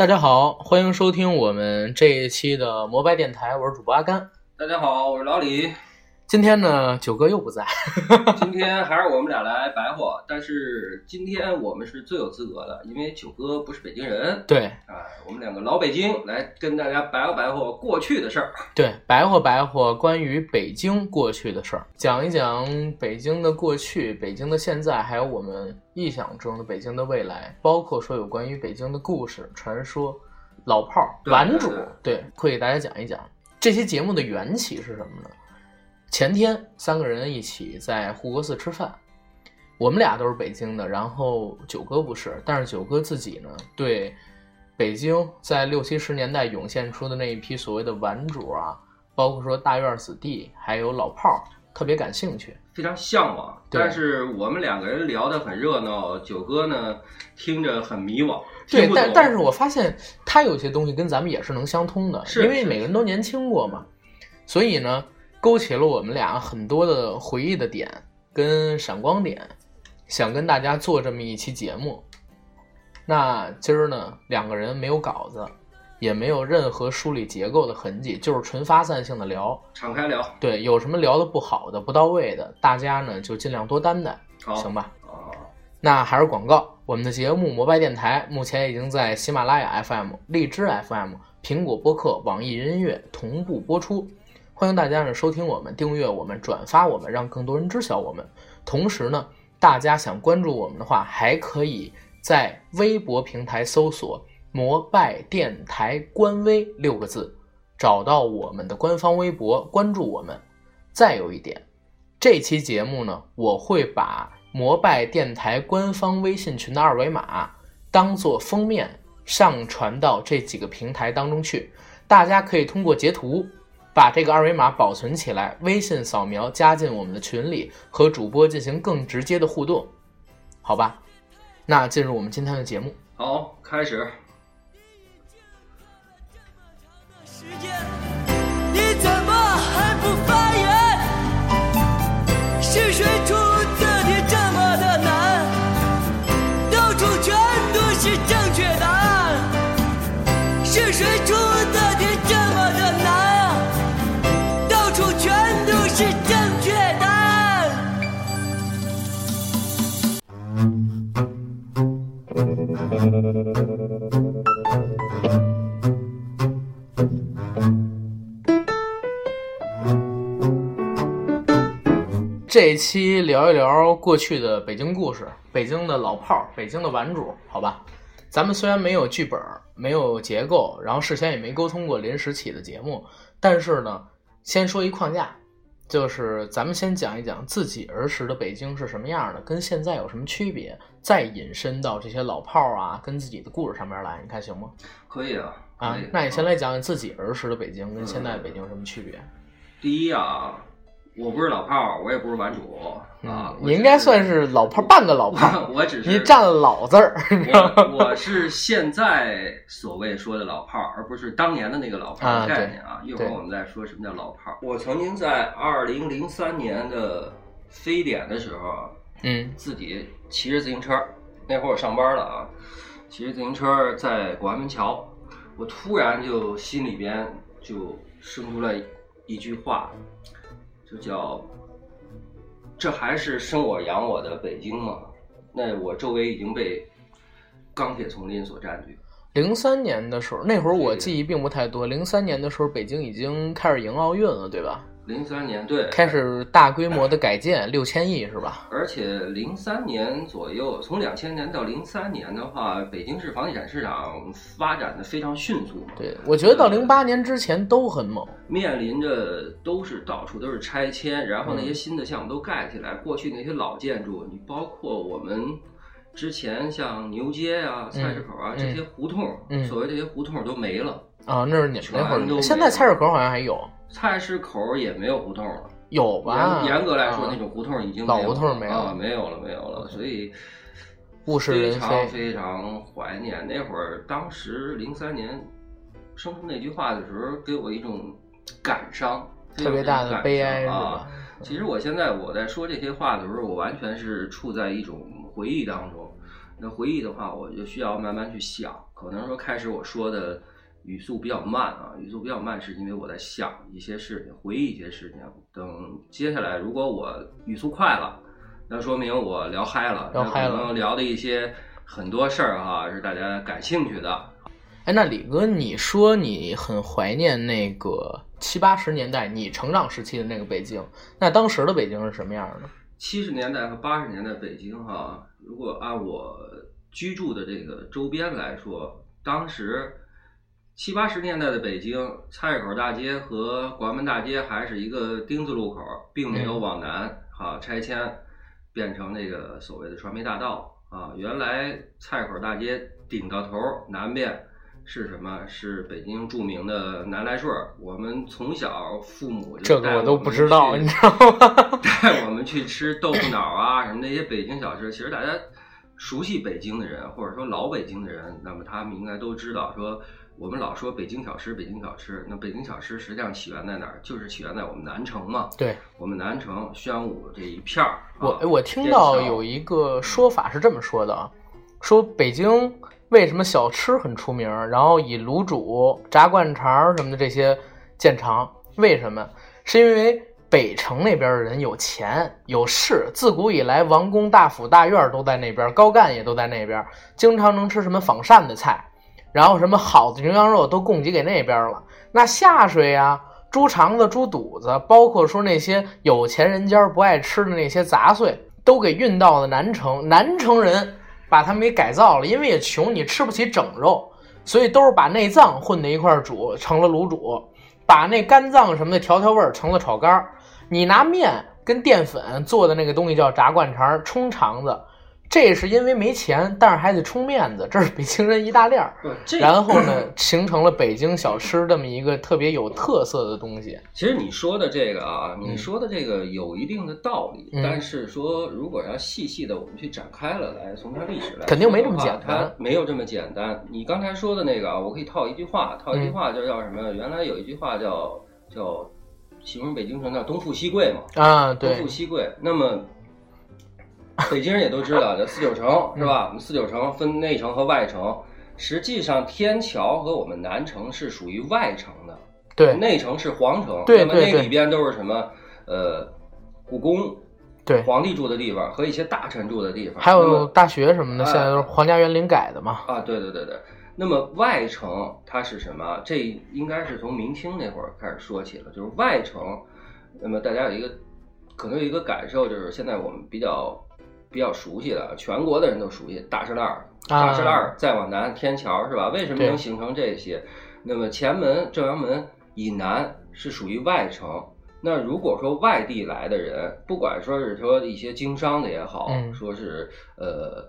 大家好，欢迎收听我们这一期的摩拜电台，我是主播阿甘。大家好，我是老李。今天呢，九哥又不在。今天还是我们俩来白活，但是今天我们是最有资格的，因为九哥不是北京人。对，哎，我们两个老北京来跟大家白活白活过去的事儿。对，白活白活关于北京过去的事儿，讲一讲北京的过去、北京的现在，还有我们臆想中的北京的未来，包括说有关于北京的故事、传说、老炮儿、对顽主，对，会给大家讲一讲这期节目的缘起是什么呢？前天三个人一起在护国寺吃饭，我们俩都是北京的，然后九哥不是，但是九哥自己呢，对北京在六七十年代涌现出的那一批所谓的顽主啊，包括说大院子弟，还有老炮儿，特别感兴趣。非常向往，但是我们两个人聊得很热闹，九哥呢听着很迷惘，对但但是我发现他有些东西跟咱们也是能相通的，因为每个人都年轻过嘛，所以呢，勾起了我们俩很多的回忆的点跟闪光点，想跟大家做这么一期节目。那今儿呢，两个人没有稿子，也没有任何梳理结构的痕迹，就是纯发散性的聊。敞开聊。对，有什么聊的不好的、不到位的，大家呢就尽量多担待，行吧？啊，那还是广告，我们的节目《摩拜电台》目前已经在喜马拉雅 FM、荔枝 FM、苹果播客、网易云音乐同步播出，欢迎大家呢收听我们、订阅我们、转发我们，让更多人知晓我们。同时呢，大家想关注我们的话，还可以在微博平台搜索“摩拜电台官微”六个字，找到我们的官方微博，关注我们。再有一点，这期节目呢，我会把摩拜电台官方微信群的二维码当做封面上传到这几个平台当中去，大家可以通过截图把这个二维码保存起来，微信扫描加进我们的群里，和主播进行更直接的互动，好吧？那进入我们今天的节目。好，开始。时间，你怎么还不发言？是谁出的题这么的难？到处全都是正确答案。是谁出这一期聊一聊过去的北京故事，北京的老炮儿，北京的顽主，好吧？咱们虽然没有剧本，没有结构，然后事先也没沟通过临时起的节目，但是呢，先说一框架，就是咱们先讲一讲自己儿时的北京是什么样的，跟现在有什么区别，再引申到这些老炮儿啊，跟自己的故事上面来，你看行吗？可以啊，啊那你先来讲讲自己儿时的北京跟现在的北京有什么区别？第一啊，我不是老炮儿，我也不是顽主啊，你应该算是老炮儿，半个老炮儿。我只是你占了“老”字儿？我我是现在所谓说的老炮儿，而不是当年的那个老炮儿概念啊。一会儿我们再说什么叫老炮儿。我曾经在二零零三年的非典的时候，嗯自己骑着自行车，那会儿我上班了啊，骑着自行车在广安门桥，我突然就心里边就生出来一句话，就叫“这还是生我养我的北京吗？”那我周围已经被钢铁丛林所占据。零三年的时候，那会儿我记忆并不太多。零三年的时候，北京已经开始迎奥运了，对吧？零三年对，开始大规模的改建，六千亿是吧？而且零三年左右，从两千年到零三年的话，北京市房地产市场发展的非常迅速嘛。对，我觉得到零八年之前都很猛。面临着都是到处都是拆迁，然后那嗯些新的项目都盖起来，过去那些老建筑，你包括我们之前像牛街啊、菜市口啊、嗯这些胡同，嗯所谓这些胡同都没了，啊，那是你们那会儿，现在菜市口好像还有，菜市口也没有胡同了。有吧？严严格来说，啊那种胡同已经老胡同没有啊，没有了，没有了。所以物是非人非。常非常怀念那会儿，当时零三年生出那句话的时候，给我一种感伤，特别大的感悲哀啊吧？其实我现在我在说这些话的时候，我完全是处在一种回忆当中，那回忆的话，我就需要慢慢去想。可能说开始我说的语速比较慢啊，语速比较慢是因为我在想一些事情，回忆一些事情。等接下来如果我语速快了，那说明我聊嗨了，聊嗨了那可能聊的一些很多事儿哈是大家感兴趣的。哎，那李哥，你说你很怀念那个七八十年代你成长时期的那个北京，那当时的北京是什么样的？七十年代和八十年代北京哈，如果按我居住的这个周边来说，当时七八十年代的北京，菜市口大街和广安门大街还是一个丁字路口，并没有往南哈、拆迁变成那个所谓的传媒大道啊。原来菜市口大街顶到头南边是什么？是北京著名的南来顺儿。我们从小父母就这个我都不知道，你知道吗？带我们去吃豆腐脑啊，什么那些北京小吃，其实大家熟悉北京的人，或者说老北京的人，那么他们应该都知道，说我们老说北京小吃，北京小吃，那北京小吃实际上起源在哪儿？就是起源在我们南城嘛，对我们南城宣武这一片儿。我啊我听到有一个说法是这么说的啊，说北京为什么小吃很出名，然后以卤煮、炸灌肠什么的这些见长，为什么？是因为北城那边的人有钱有势，自古以来王公大府大院都在那边，高干也都在那边，经常能吃什么仿膳的菜，然后什么好的牛羊肉都供给给那边了。那下水呀、猪肠子、猪肚子，包括说那些有钱人家不爱吃的那些杂碎，都给运到了南城。南城人把他们给改造了，因为也穷，你吃不起整肉，所以都是把内脏混在一块儿煮，成了卤煮；把那肝脏什么的调调味儿，成了炒肝儿。你拿面跟淀粉做的那个东西叫炸灌肠、冲肠子，这是因为没钱，但是还得充面子，这是北京人一大链儿。然后呢，形成了北京小吃这么一个特别有特色的东西。其实你说的这个啊，嗯你说的这个有一定的道理，嗯但是说如果要细细的我们去展开了来，从它历史来肯定没这么简单没有这么简单。你刚才说的那个啊，我可以套一句话，套一句话就叫什么？原来有一句话叫叫形容北京城叫东富西贵嘛，啊，对东富，西贵。那么 北京人也都知道，这四九城是吧？我们四九城分内城和外城，实际上天桥和我们南城是属于外城的。对，内城是皇城，那么那里边都是什么？呃，故宫、对，皇帝住的地方和一些大臣住的地方。还有大学什么的，哎现在都是皇家园林改的嘛。啊，对对对对。那么外城它是什么？这应该是从明清那会儿开始说起了，就是外城。那么大家有一个可能有一个感受，就是现在我们比较比较熟悉的，全国的人都熟悉大栅栏儿，大栅栏儿再往南天桥是吧？为什么能形成这些？那么前门、正阳门以南是属于外城。那如果说外地来的人，不管说是说一些经商的也好，嗯说是呃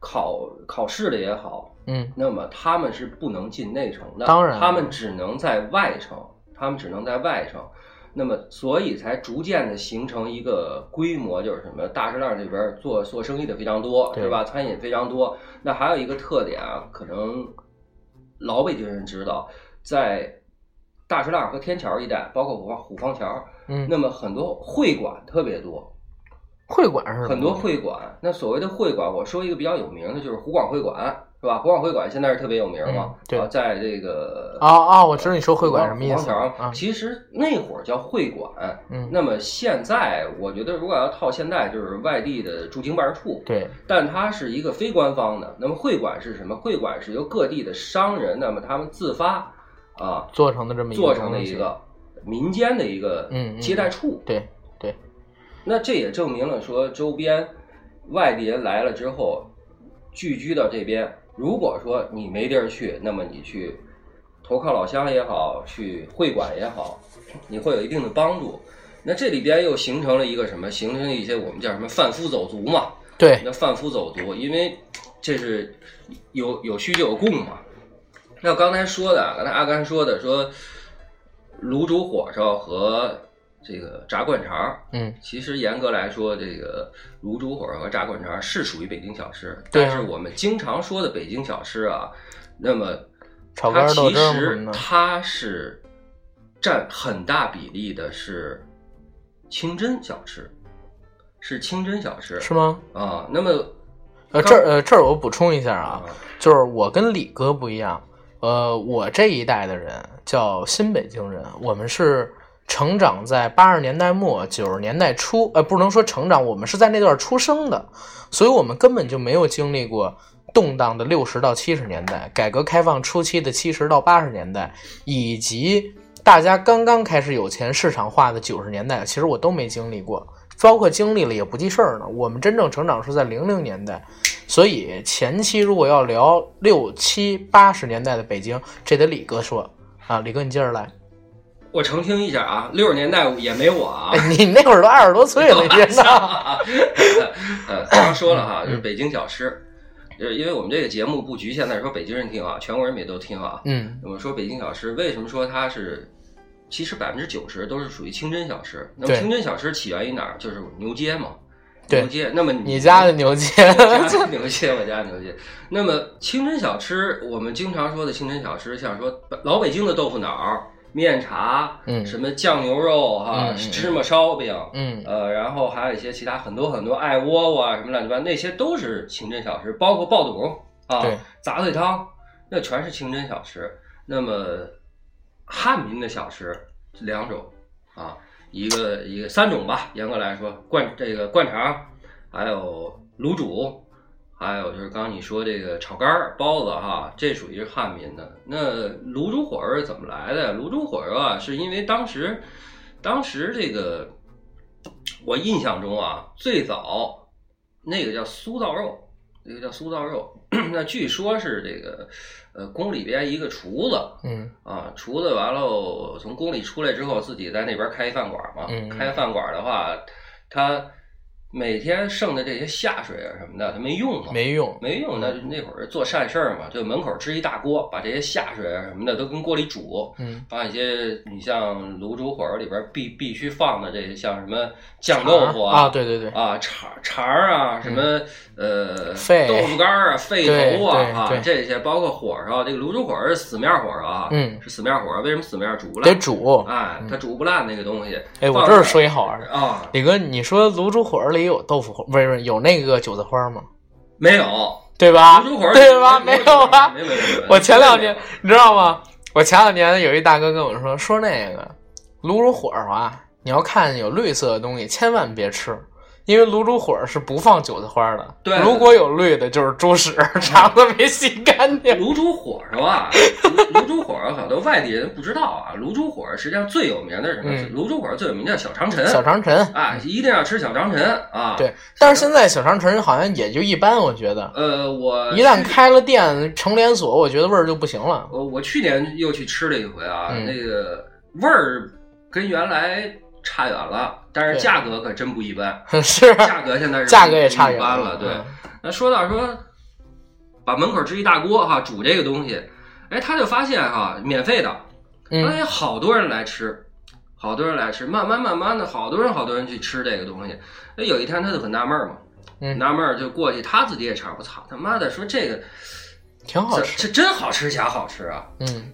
考考试的也好，嗯，那么他们是不能进内城的，当然他们只能在外城，他们只能在外城。那么，所以才逐渐的形成一个规模，就是什么大栅栏这边做做生意的非常多，对是吧？餐饮非常多。那还有一个特点啊，可能老北京人知道，在大栅栏和天桥一带，包括虎坊虎坊桥，嗯，那么很多会馆特别多，会馆是很多会馆。那所谓的会馆，我说一个比较有名的，就是湖广会馆，是吧？国广会馆现在是特别有名嘛嗯，对啊，在这个啊啊，我知道你说会馆什么意思虎坊桥啊？其实那会儿叫会馆，嗯，那么现在我觉得如果要套现在，就是外地的驻京办事处，对，但它是一个非官方的。那么会馆是什么？会馆是由各地的商人，那么他们自发啊做成的这么一个做成的一个民间的一个接待处。对对，那这也证明了说，周边外地人来了之后，聚居到这边，如果说你没地儿去，那么你去投靠老乡也好，去会馆也好，你会有一定的帮助。那这里边又形成了一个什么？形成了一些我们叫什么贩夫走卒嘛？对，那贩夫走卒，因为这是有有需就有供嘛。那刚才说的，刚才阿甘说的，说卤煮火烧和这个炸灌肠，嗯，其实严格来说，这个卤煮火烧和炸灌肠是属于北京小吃，啊但是我们经常说的北京小吃啊，那么它其实它是占很大比例的是清真小吃，是清真小吃是吗？啊。那么呃，这儿呃这儿我补充一下啊，就是我跟李哥不一样，呃，我这一代的人叫新北京人，我们是成长在八十年代末九十年代初，呃，不能说成长，我们是在那段出生的，所以我们根本就没有经历过动荡的六十到七十年代，改革开放初期的七十到八十年代，以及大家刚刚开始有钱市场化的九十年代，其实我都没经历过。包括经历了也不记事儿呢。我们真正成长是在零零年代，所以前期如果要聊六七八十年代的北京，这得李哥说啊，李哥你接着来。我澄清一下啊，六十年代也没我啊，哎，你那会儿都二十多岁了，你呢？呃，刚刚说了哈，就是北京小吃，就是因为我们这个节目不局限在说北京人听啊，全国人民也都听啊。嗯我们说北京小吃，为什么说它是？其实百分之九十都是属于清真小吃。那么对清真小吃起源于哪儿？就是牛街嘛。对牛街。那么你家的 牛街，我家牛街，我家牛街。那么清真小吃，我们经常说的清真小吃，像说老北京的豆腐脑、面茶，嗯。什么酱牛肉哈、芝麻烧饼，嗯。呃，然后还有一些其他很多很多艾窝窝啊，什么乱七八糟，那些都是清真小吃，包括爆肚啊、杂碎汤，那全是清真小吃。那么汉民的小吃两种啊，一个一个三种吧，严格来说，灌这个灌肠，还有卤煮，还有就是刚刚你说这个炒肝儿、包子哈，这属于是汉民的。那卤煮火烧怎么来的？卤煮火烧啊，是因为当时，当时这个我印象中啊，最早那个叫酥造肉，那个叫酥造肉。那据说是这个，呃，宫里边一个厨子嗯啊，厨子完了从宫里出来之后，自己在那边开一饭馆嘛。嗯开饭馆的话，他每天剩的这些下水啊什么的，它没用嘛。没用，没用，那那会儿做善事儿嘛，就门口支一大锅，把这些下水啊什么的都跟锅里煮，嗯把一些你像卤煮火烧里边必必须放的这些，像什么酱豆腐啊，对对对，啊肠肠儿啊，什么呃肺豆腐干儿啊、肺头啊啊这些，包括火烧，这个卤煮火烧是死面火烧啊，嗯是死面火烧，为什么死面煮不烂得？煮。哎，它煮不烂那个东西。哎，我这儿说一好玩的，啊，李哥，你说卤煮火烧里有豆腐花，不是不是有那个韭菜花吗？没有对吧？对吧？没没有吧？没有没有没有。我前两年你知道吗？我前两年有一大哥跟我说，说那个卤煮火烧啊，你要看有绿色的东西，千万别吃，因为卤煮火烧是不放韭菜花的。对如果有绿的，就是猪屎，肠子没洗干净。卤煮火烧啊，卤 卤煮火烧好多外地人不知道啊。卤煮火烧实际上最有名的是什么？嗯卤煮火烧最有名叫小长陈。小长陈，啊，一定要吃小长陈啊。，对，但是现在小长陈好像也就一般，我觉得。呃，我一旦开了店成连锁，我觉得味儿就不行了。我我去年又去吃了一回啊，嗯那个味儿跟原来差远了，但是价格可真不一般，是，价格现在是价格也差远一般了。对，嗯那说到说，把门口支一大锅哈煮这个东西，哎，他就发现哈免费的，嗯哎，好多人来吃，好多人来吃，慢慢慢慢的，好多人好多人去吃这个东西。哎，有一天他就很纳闷儿嘛，嗯纳闷儿就过去，他自己也尝，我操他妈的，说这个挺好吃。这真好吃假好吃啊！嗯，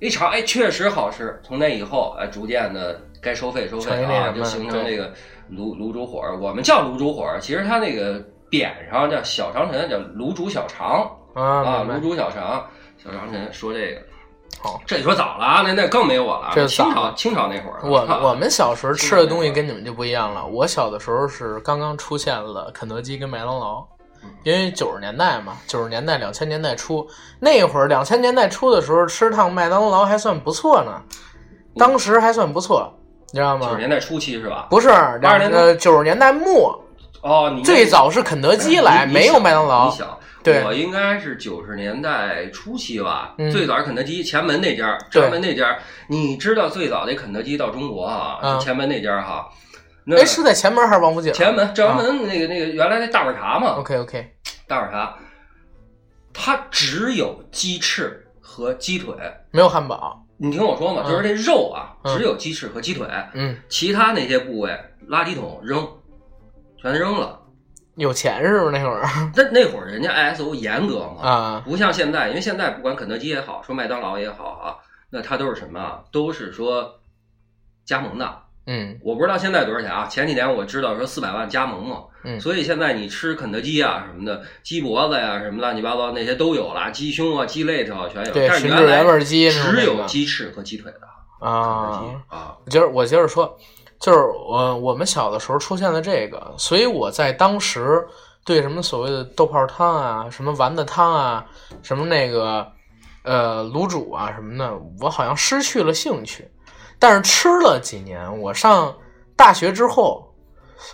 一尝，哎，确实好吃。从那以后，哎，逐渐的该收费收费啊，就形成对这个卤卤煮火烧。我们叫卤煮火烧，其实它那个匾上叫小长城，叫卤煮小肠啊，卤煮小肠。小长城说这个，好。这你说早了啊，那那更没我了。这清朝清朝那会儿，我啊我们小时候吃的东西跟你们就不一样了。我小的时候是刚刚出现了肯德基跟麦当劳，因为九十年代嘛，九十年代两千年代初那会儿，两千年代初的时候吃趟麦当劳还算不错呢，当时还算不错，你知道吗？九十年代初期是吧？不是两年代呃九十年代末，哦，你最早是肯德基来，没有麦当劳你。想，对我应该是九十年代初期吧，嗯最早是肯德基前门那家，对前门那家，你知道最早的肯德基到中国啊，嗯是前门那家哈。那哎，是在前门还是王府井？前门正阳门那个那个原来那大碗茶嘛，OK OK，大碗茶，它只有鸡翅和鸡腿。没有汉堡。你听我说嘛，嗯就是这肉啊，嗯只有鸡翅和鸡腿，嗯，其他那些部位垃圾桶扔，全扔了。有钱是不是那会儿 那那会儿人家 ISO 严格嘛，啊？不像现在，因为现在不管肯德基也好，说麦当劳也好啊，那它都是什么啊？都是说加盟的。嗯我不知道现在多少钱啊？前几年我知道说四百万加盟嘛，嗯所以现在你吃肯德基啊什么的，鸡脖子呀、什么乱七八糟那些都有了，鸡胸啊、鸡肋条全有。对但是原味鸡只有鸡翅和鸡腿的啊。啊。我接着我接着说，就是我我们小的时候出现了这个，所以我在当时对什么所谓的豆泡汤啊、什么丸子汤啊、什么那个呃卤煮啊什么的，我好像失去了兴趣。但是吃了几年，我上大学之后，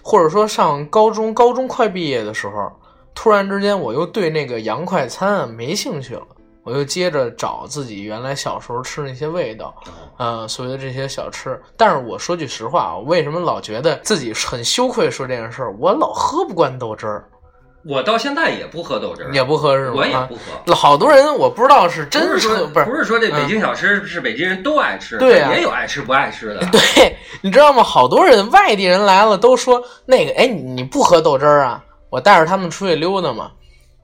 或者说上高中，高中快毕业的时候，突然之间我又对那个洋快餐没兴趣了。我又接着找自己原来小时候吃那些味道，呃，所谓的这些小吃。但是我说句实话，我为什么老觉得自己很羞愧说这件事儿？我老喝不惯豆汁儿，我到现在也不喝豆汁儿，也不喝是吗？我也啊不喝。好多人我不知道是真是说，不是不是说这北京小吃是北京人都爱吃，对啊也有爱吃不爱吃的。对，你知道吗？好多人外地人来了都说那个，哎，你你不喝豆汁儿啊？我带着他们出去溜达嘛，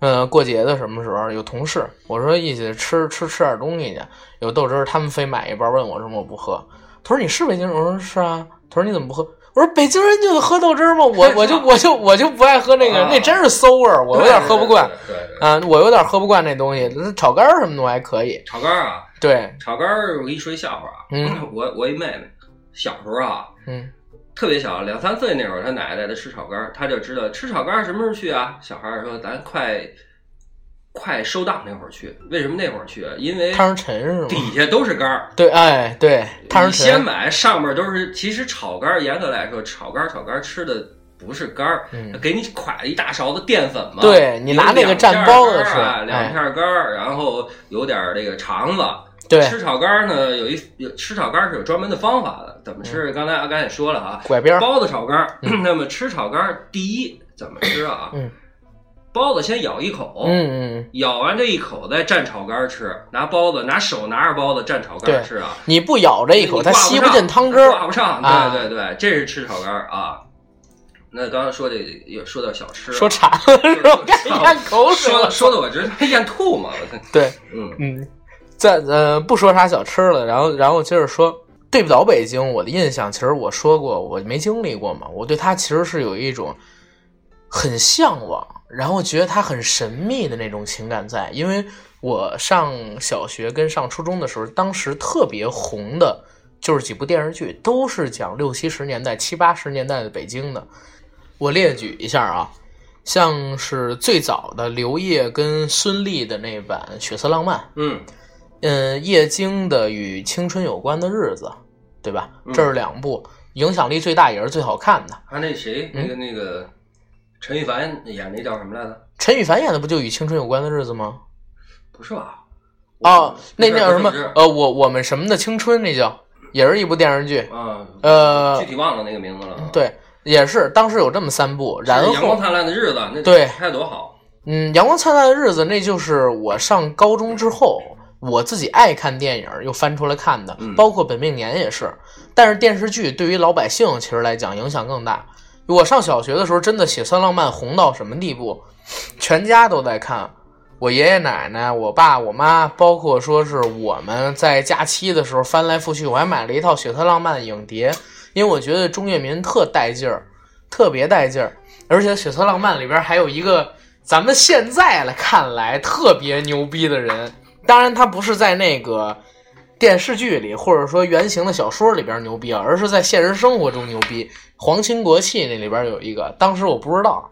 呃，过节的什么时候有同事，我说一起吃吃吃点东西去，有豆汁儿，他们非买一包，问我什么我不喝。他说你是北京人？我说是啊。他说你怎么不喝？我说北京人就得喝豆汁儿吗？我我就我就我就不爱喝那个，啊那真是馊味儿，我有点喝不惯。对。啊，我有点喝不惯那东西，那炒肝儿什么的我还可以。炒肝儿啊，对，炒肝儿，我给你说一笑话啊。嗯我我一妹妹小时候啊，嗯特别小，两三岁那会儿，她奶奶带她吃炒肝儿，她就知道吃炒肝儿什么时候去啊？小孩儿说咱快快收档那会儿去，为什么那会儿去？啊因为汤上沉是吗？底下都是肝儿。对，哎对，汤你上。先买，上面都是。其实炒肝儿严格来说，炒肝儿炒肝儿吃的不是肝儿，嗯给你㧟了一大勺子淀粉嘛。对你拿那个蘸包子吃有两片儿肝儿然后有点儿这个肠子。对，吃炒肝儿呢，有一有吃炒肝儿是有专门的方法的，怎么吃？刚才阿甘也说了啊，拐边儿。包子炒肝儿。那么吃炒肝儿，第一怎么吃啊？嗯包子先咬一口，嗯嗯，咬完这一口再蘸炒肝儿吃，拿包子拿手拿着包子蘸炒肝吃啊。你不咬这一口，它吸不进汤汁儿。挂不上。啊对对对，这是吃炒肝儿啊。那刚刚说这个又说到小吃啊，说馋了？咽口水了。说说的我直接咽吐嘛。我对，嗯嗯，在呃不说啥小吃了，然后然后接着说对不着北京，我的印象其实我说过，我没经历过嘛，我对它其实是有一种很向往，然后觉得它很神秘的那种情感在，因为我上小学跟上初中的时候，当时特别红的就是几部电视剧，都是讲六七十年代、七八十年代的北京的。我列举一下啊，像是最早的刘烨跟孙俪的那版《血色浪漫》，嗯嗯，叶京的《与青春有关的日子》，对吧？嗯这是两部影响力最大也是最好看的。还有那谁，嗯那个那个陈羽凡演那叫什么来着？陈羽凡演的不就《与青春有关的日子》吗？不是吧？哦，那那叫什么？呃，我我们什么的青春，那叫也是一部电视剧。啊，呃具体忘了那个名字了。，对，也是当时有这么三部，然后阳光灿烂的日子，那对拍多好。嗯，阳光灿烂的日子，那就是我上高中之后，我自己爱看电影又翻出来看的，嗯包括本命年也是。但是电视剧对于老百姓其实来讲影响更大。我上小学的时候，真的血色浪漫红到什么地步，全家都在看。我爷爷奶奶、我爸、我妈，包括说是我们在假期的时候翻来覆去，我还买了一套《血色浪漫》的影碟，因为我觉得钟跃民特带劲儿，特别带劲儿。而且《血色浪漫》里边还有一个咱们现在来看来特别牛逼的人，当然他不是在那个电视剧里或者说原型的小说里边牛逼，而是在现实生活中牛逼。皇亲国戚那里边有一个，当时我不知道，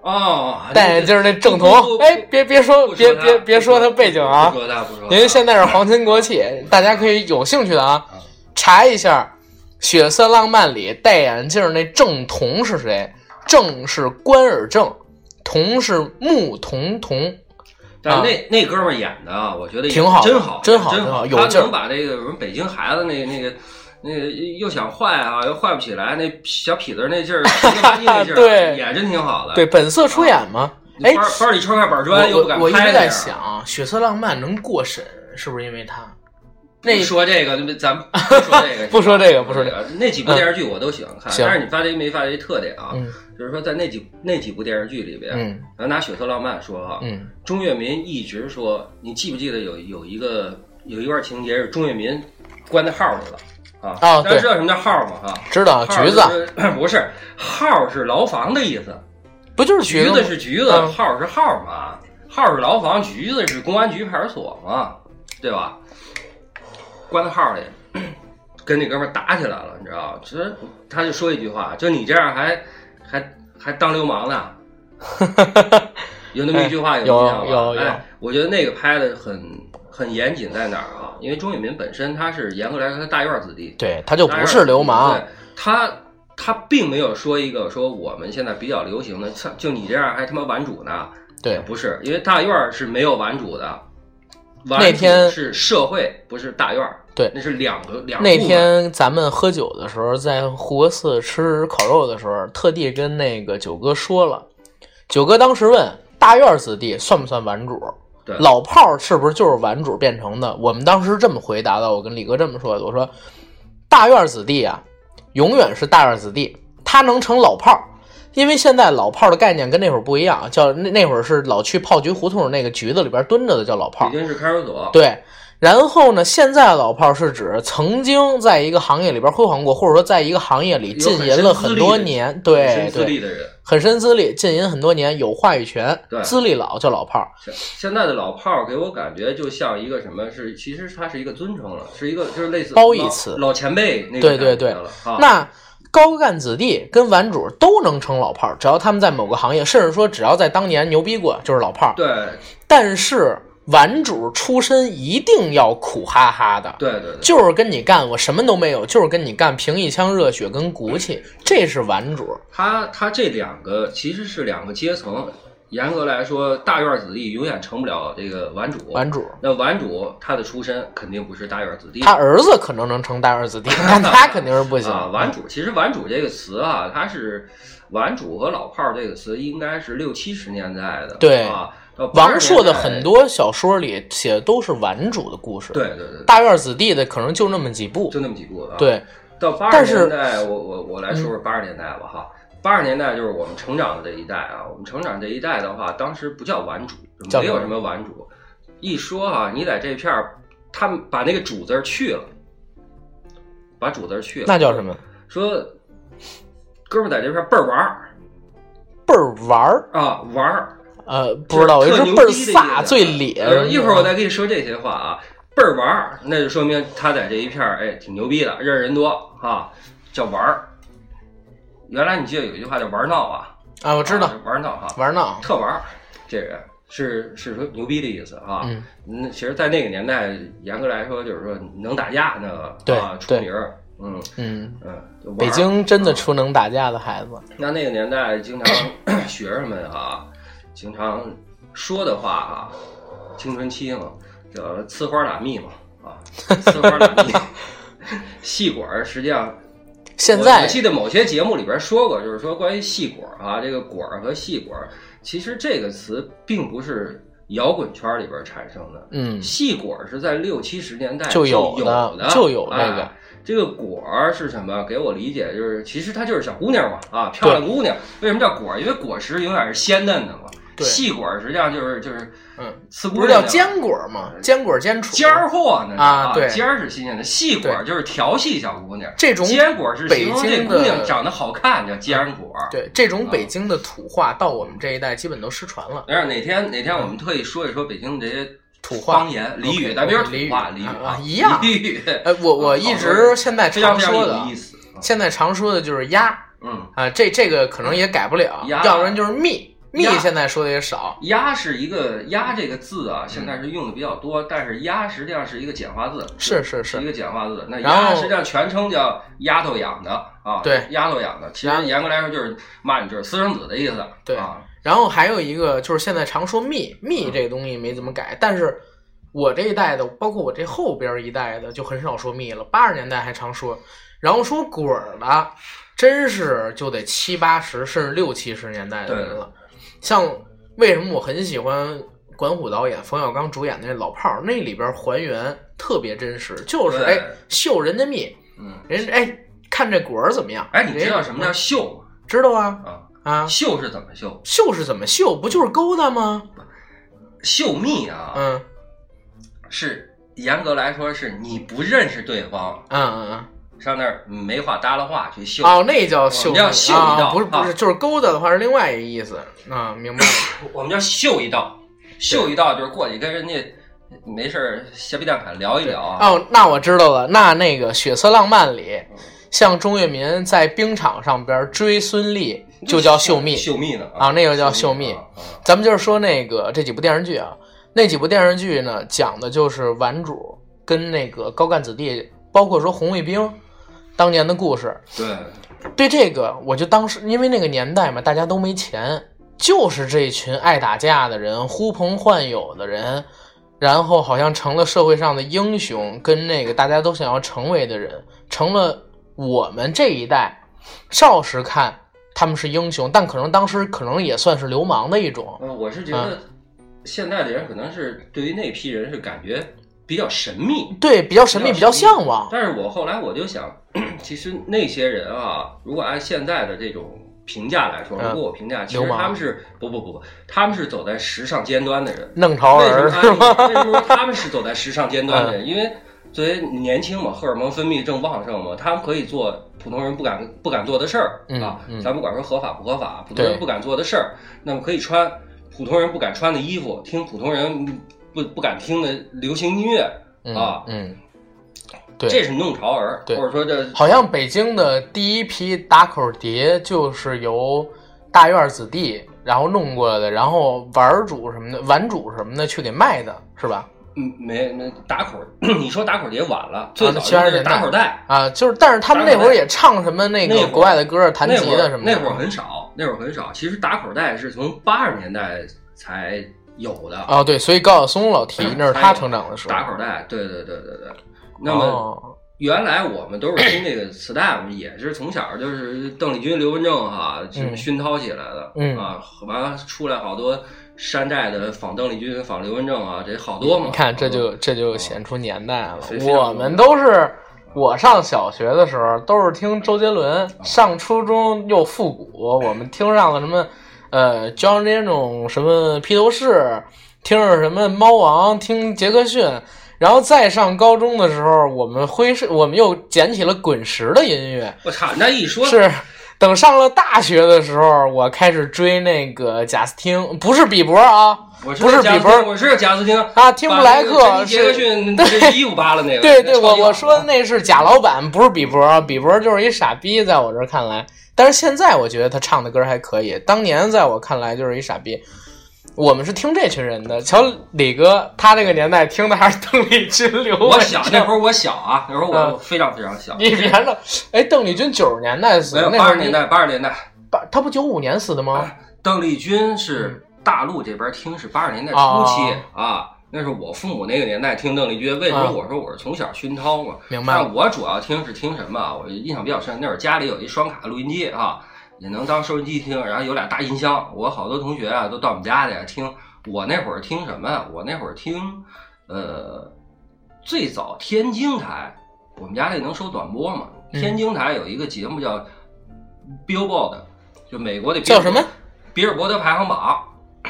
哦，戴眼镜儿那正不不统，不哎，别别说别别别说他背景啊不，说他，不说他。因为现在是皇亲国戚，大家可以有兴趣的啊，查一下《血色浪漫》里戴眼镜儿那郑彤是谁？正是关尔正，彤是穆童童。但那那哥们儿演的啊，我觉得挺好真好，真好真真好有劲儿他能把这个什么北京孩子那那个那个又想坏啊，又坏不起来，那小痞子那劲儿，那劲儿，对也真挺好的。对，本色出演嘛。哎班，班里抽块板砖又不敢我我一直。在想，《血色浪漫》能过审，是不是因为他？那说这个，咱们不说这个，不说这个不说这个。那几部电视剧我都喜欢看，行但是你发现没发现一特点啊？嗯就是说在那几那几部电视剧里边，嗯咱拿《血色浪漫》说哈，嗯钟跃民一直说，你记不记得有有一个有一段情节是钟跃民关在号里了啊？大家知道什么叫号吗？哈，知道号橘子。就是 不是号是牢房的意思。不就是橘子是橘子，嗯。号是号嘛，号是牢房，橘子是公安局派出所嘛，对吧？关到号里，跟那哥们儿打起来了，你知道其实他就说一句话，就你这样还还还当流氓呢，有那么一句话，有印象吧？有有有哎，我觉得那个拍的很很严谨，在哪儿啊？因为钟跃民本身他是严格来说他大院子弟，对，他就不是流氓对，他他并没有说一个说我们现在比较流行的，像就你这样还他妈玩主呢？对，不是，因为大院儿是没有玩主的，那天是社会，不是大院儿。对那是两个两个那天咱们喝酒的时候，在护国寺吃烤肉的时候，特地跟那个九哥说了。九哥当时问大院子弟算不算玩主？对老炮儿是不是就是玩主变成的？我们当时这么回答的，我跟李哥这么说的，我说大院子弟啊，永远是大院子弟，他能成老炮儿。因为现在老炮儿的概念跟那会儿不一样，叫那那会儿是老去炮局胡同那个局子里边蹲着的叫老炮儿北，京是看守所。对，然后呢，现在老炮儿是指曾经在一个行业里边辉煌过，或者说在一个行业里有浸淫了很多年，很对深资对，历的人。很深资历，浸淫很多年，有话语权对，资历老叫老炮儿。现现在的老炮儿给我感觉就像一个什么是，其实它是一个尊称了，是一个就是类似褒义词老前辈那个对对对。那高干子弟跟玩主都能成老炮儿，只要他们在某个行业，甚至说只要在当年牛逼过，就是老炮儿。对但是玩主出身一定要苦哈哈的，对对对，就是跟你干，我什么都没有，就是跟你干，凭一腔热血跟骨气，这是玩主。他他这两个其实是两个阶层。严格来说，大院子弟永远成不了这个玩主。玩主，那玩主他的出身肯定不是大院子弟。他儿子可能能成大院子弟，但他肯定是不行。啊，玩主其实玩主这个词啊，它是玩主和老炮儿这个词应该是六七十年代的。对啊，到80王朔的很多小说里写的都是玩主的故事，对对对，大院子弟的可能就那么几部。就那么几部啊。，对，到八十年代，我我我来说说八十年代吧哈。八十年代就是我们成长的这一代啊，我们成长这一代的话，当时不叫玩主，没有什么玩主。一说啊，你在这片儿，他们把那个主字儿去了，把主字儿去了，那叫什么？说哥们儿在这片儿倍儿玩儿倍儿玩儿。啊，玩儿。呃，不知道，我就特说倍儿飒，最咧。呃一会儿我再跟你说这些话啊，倍儿玩儿，那就说明他在这一片儿哎挺牛逼的，认识人多啊，叫玩儿。原来你记得有一句话叫玩闹啊，啊，我知道啊玩闹哈，玩闹。特玩儿，这人是是说牛逼的意思啊。嗯，那其实，在那个年代，严格来说就是说能打架那个对啊出名儿，嗯嗯，北京真的出能打架的孩子。那那个年代，经常 学生们啊，经常说的话啊，青春期嘛，叫呲花打蜜嘛，啊，呲花打蜜。细管儿实际上，现在我记得某些节目里边说过，就是说关于细管儿啊，这个管儿和细管儿，其实这个词并不是摇滚圈里边产生的，嗯，细管儿是在六七十年代就有有的的，就有那个哎这个果儿是什么？给我理解就是，其实它就是小姑娘嘛，啊，漂亮姑娘。为什么叫果儿？因为果实永远是鲜嫩的嘛。对细果实际上就是就是，嗯，呲不是叫坚果吗？坚果坚楚。尖儿货呢啊对尖儿是新鲜的，细果就是调戏小姑娘。这种坚果是北京的姑娘长得好看，叫坚果。对这种北京的土话，到我们这一代基本都失传了。但是哪天哪天我们特意说一说北京的这些土话方言俚语咱别说 OK，土话俚语俚语啊一样 俚语，呃，我我一直现在常说的。现在常说的就是鸭嗯。啊，这这个可能也改不了，鸭要不然就是蜜蜜，现在说的也少。鸭是一个“鸭”这个字啊，现在是用的比较多，但是鸭实际上是一个简化字，是是是，一个简化字。那鸭实际上全称叫丫头养的啊，对丫头养的，其实严格来说就是骂你就是私生子的意思，对啊，然后还有一个就是现在常说蜜蜜这个东西没怎么改，但是我这一代的，包括我这后边一代的，就很少说蜜了。八十年代还常说，然后说滚儿的，真是就得七八十甚至六七十年代的人了。像为什么我很喜欢管虎导演、冯小刚主演的那《老炮儿》，那里边还原特别真实，就是对哎秀人家蜜，嗯，人哎看这果儿怎么样？哎，你知道什么叫人绣吗？知道啊啊，啊，绣是怎么秀？秀是怎么秀？不就是勾搭吗？秀蜜啊，嗯是严格来说是你不认识对方，嗯嗯嗯，上那儿没话搭了话去秀。哦，那叫秀我们要秀一道啊，不是不是，啊就是勾搭的话是另外一个意思啊，明白了。我们叫秀一道，秀一道就是过去跟人家没事儿瞎逼蛋侃聊一聊啊。哦，那我知道了，那那个《血色浪漫》里，嗯像钟跃民在冰场上边追孙俪，就叫秀蜜。秀蜜呢啊那个叫秀蜜咱们就是说那个这几部电视剧啊，那几部电视剧呢，讲的就是顽主跟那个高干子弟，包括说红卫兵当年的故事。对，对这个，我就当时因为那个年代嘛，大家都没钱，就是这群爱打架的人、呼朋唤友的人，然后好像成了社会上的英雄，跟那个大家都想要成为的人，成了我们这一代少时看他们是英雄，但可能当时可能也算是流氓的一种。嗯，我是觉啊得现在的人可能是对于那批人是感觉比较神秘，对，比较神秘，比较向往。但是我后来我就想，其实那些人啊，如果按现在的这种评价来说，嗯如果我评价，其实他们是不不不不，他们是走在时尚尖端的人。弄潮儿是吗？为什么说他们是走在时尚尖端的 人？因为作为年轻嘛，荷尔蒙分泌正旺盛嘛，他们可以做普通人不敢不敢做的事儿嗯啊嗯。咱不管说合法不合法，普通人不敢做的事儿，那么可以穿普通人不敢穿的衣服，听普通人不不敢听的流行音乐嗯啊。嗯，对，这是弄潮儿，对或者说这好像北京的第一批打口碟就是由大院子弟然后弄过来的，然后玩主什么的、玩主什么的去给卖的，是吧？嗯没那打口，你说打口碟晚了，最早70就是打口袋。啊，就是，但是他们那会儿也唱什么那个国外的歌、弹吉的什么的。那会儿很少，那会儿很少。其实打口袋是从八十年代才有的。哦，对，所以高晓松老提 那是他成长的时候。打口袋，对对对对对。那么哦，原来我们都是听这个磁带，我们 也是从小就是邓丽君、刘文正哈，什么嗯熏陶起来的。嗯啊，完了出来好多山寨的仿邓丽君、仿刘文正啊，这好多嘛。你看这就这就哦显出年代了我们都是我上小学的时候都是听周杰伦，上初中又复古，我们听上了什么呃 John Lennon 什么披头士，听着什么猫王，听杰克逊。然后再上高中的时候，我们挥是，我们又捡起了滚石的音乐，我操，那一说是等上了大学的时候，我开始追那个贾斯汀，不是比伯啊，不是比伯我是贾斯汀啊，听布莱克把那个珍妮杰克是逊 这衣服扒了那个。对对，我我说的那是贾老板，不是比伯，比伯就是一傻逼，在我这儿看来。但是现在我觉得他唱的歌还可以，当年在我看来就是一傻逼。我们是听这群人的，瞧李哥，他那个年代听的还是邓丽君、刘我文正。小那会儿我小啊，那会儿我嗯非常非常小。你别了，哎，邓丽君九十年代死的，没有那会儿你八十年代，八十年代，八，他不九五年死的吗？邓丽君嗯是大陆这边听是八十年代初期啊，那是我父母那个年代听邓丽君。为什么啊我说我是从小熏陶嘛？明白了但我主要听是听什么啊？我印象比较深，那会儿家里有一双卡录音机啊，也能当收音机听，然后有俩大音箱。我好多同学啊都到我们家里听。我那会儿听什么呀？我那会儿听，呃，最早天津台，我们家里能收短波嘛？嗯天津台有一个节目叫 Billboard，就美国的叫什么？比尔伯德排行榜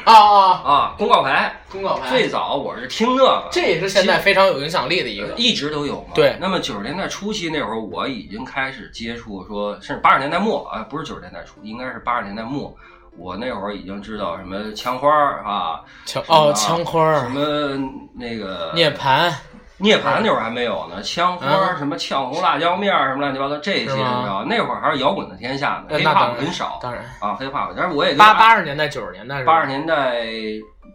啊啊，啊，公告牌。公告牌。最早我是听那个，这也是现在非常有影响力的一个。一直都有嘛。对那么九十年代初期那会儿，我已经开始接触说，甚至八十年代末啊，不是九十年代初，应该是八十年代末。我那会儿已经知道什么枪花儿啊，枪哦，啊枪花儿、什么那个涅槃，涅槃那会儿还没有呢，枪花什么呛红辣椒面儿什么乱七八糟这些，你知道？那会儿还是摇滚的天下呢，呃黑怕很少当然，啊，黑怕。但是我也八八十年代、九十年代八十年代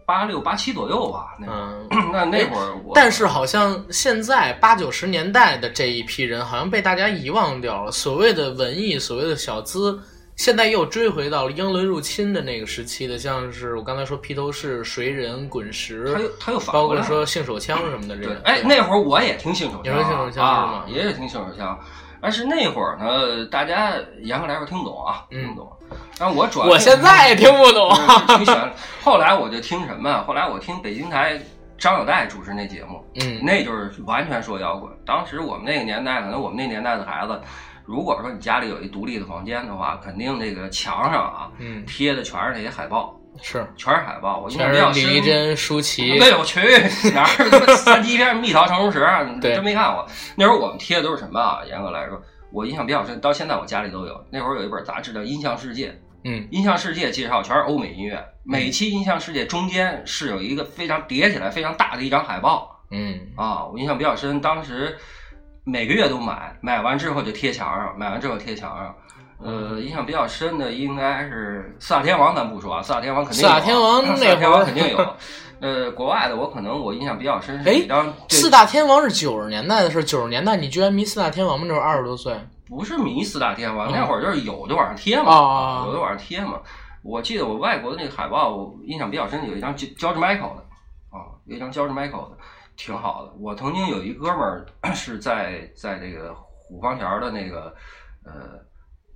八六八七左右吧，那。那那会儿我，但是好像现在八九十年代的这一批人，好像被大家遗忘掉了。所谓的文艺，所谓的小资，现在又追回到了英伦入侵的那个时期的，像是我刚才说披头士、谁人、滚石他，又他又反包括说性手枪什么的这个。，对哎，那会儿我也听性手枪也是性手枪是啊吗，也也听性手枪。但是那会儿呢，大家严格来说听不懂啊，嗯听不懂。但我主要我现在也听不懂。嗯挺喜欢。后来我就听什么？后来我听北京台张友代主持那节目，嗯那就是完全说摇滚。当时我们那个年代，可能我们那年代的孩子，如果说你家里有一独立的房间的话，肯定这个墙上啊嗯贴的全是那些海报是，全是海报。我印象比较深。是李丽珍、舒淇，没有去 哪儿三级片《蜜桃成熟时》啊，对真没看过。那时候我们贴的都是什么啊？严格来说，我印象比较深，到现在我家里都有。那会儿有一本杂志叫《音像世界》，嗯音像世界介绍全是欧美音乐，每期音像世界中间是有一个非常叠起来非常大的一张海报嗯啊，我印象比较深。当时每个月都买，买完之后就贴墙上，买完之后贴墙上。呃，印象比较深的应该是四大天王，咱不说啊，四大天王肯定有啊四大天王那会儿四大天王肯定有。呃，国外的我可能我印象比较深是哎一张这四大天王是九十年代的事，九十年代你居然迷四大天王吗？那会儿二十多岁，不是迷四大天王，嗯那会儿就是有就往上贴嘛，啊有就往上贴嘛。我记得我外国的那个海报，我印象比较深，有一张 George Michael 的啊，有一张 George Michael 的，挺好的。我曾经有一哥们儿 是在在这个虎坊桥的那个呃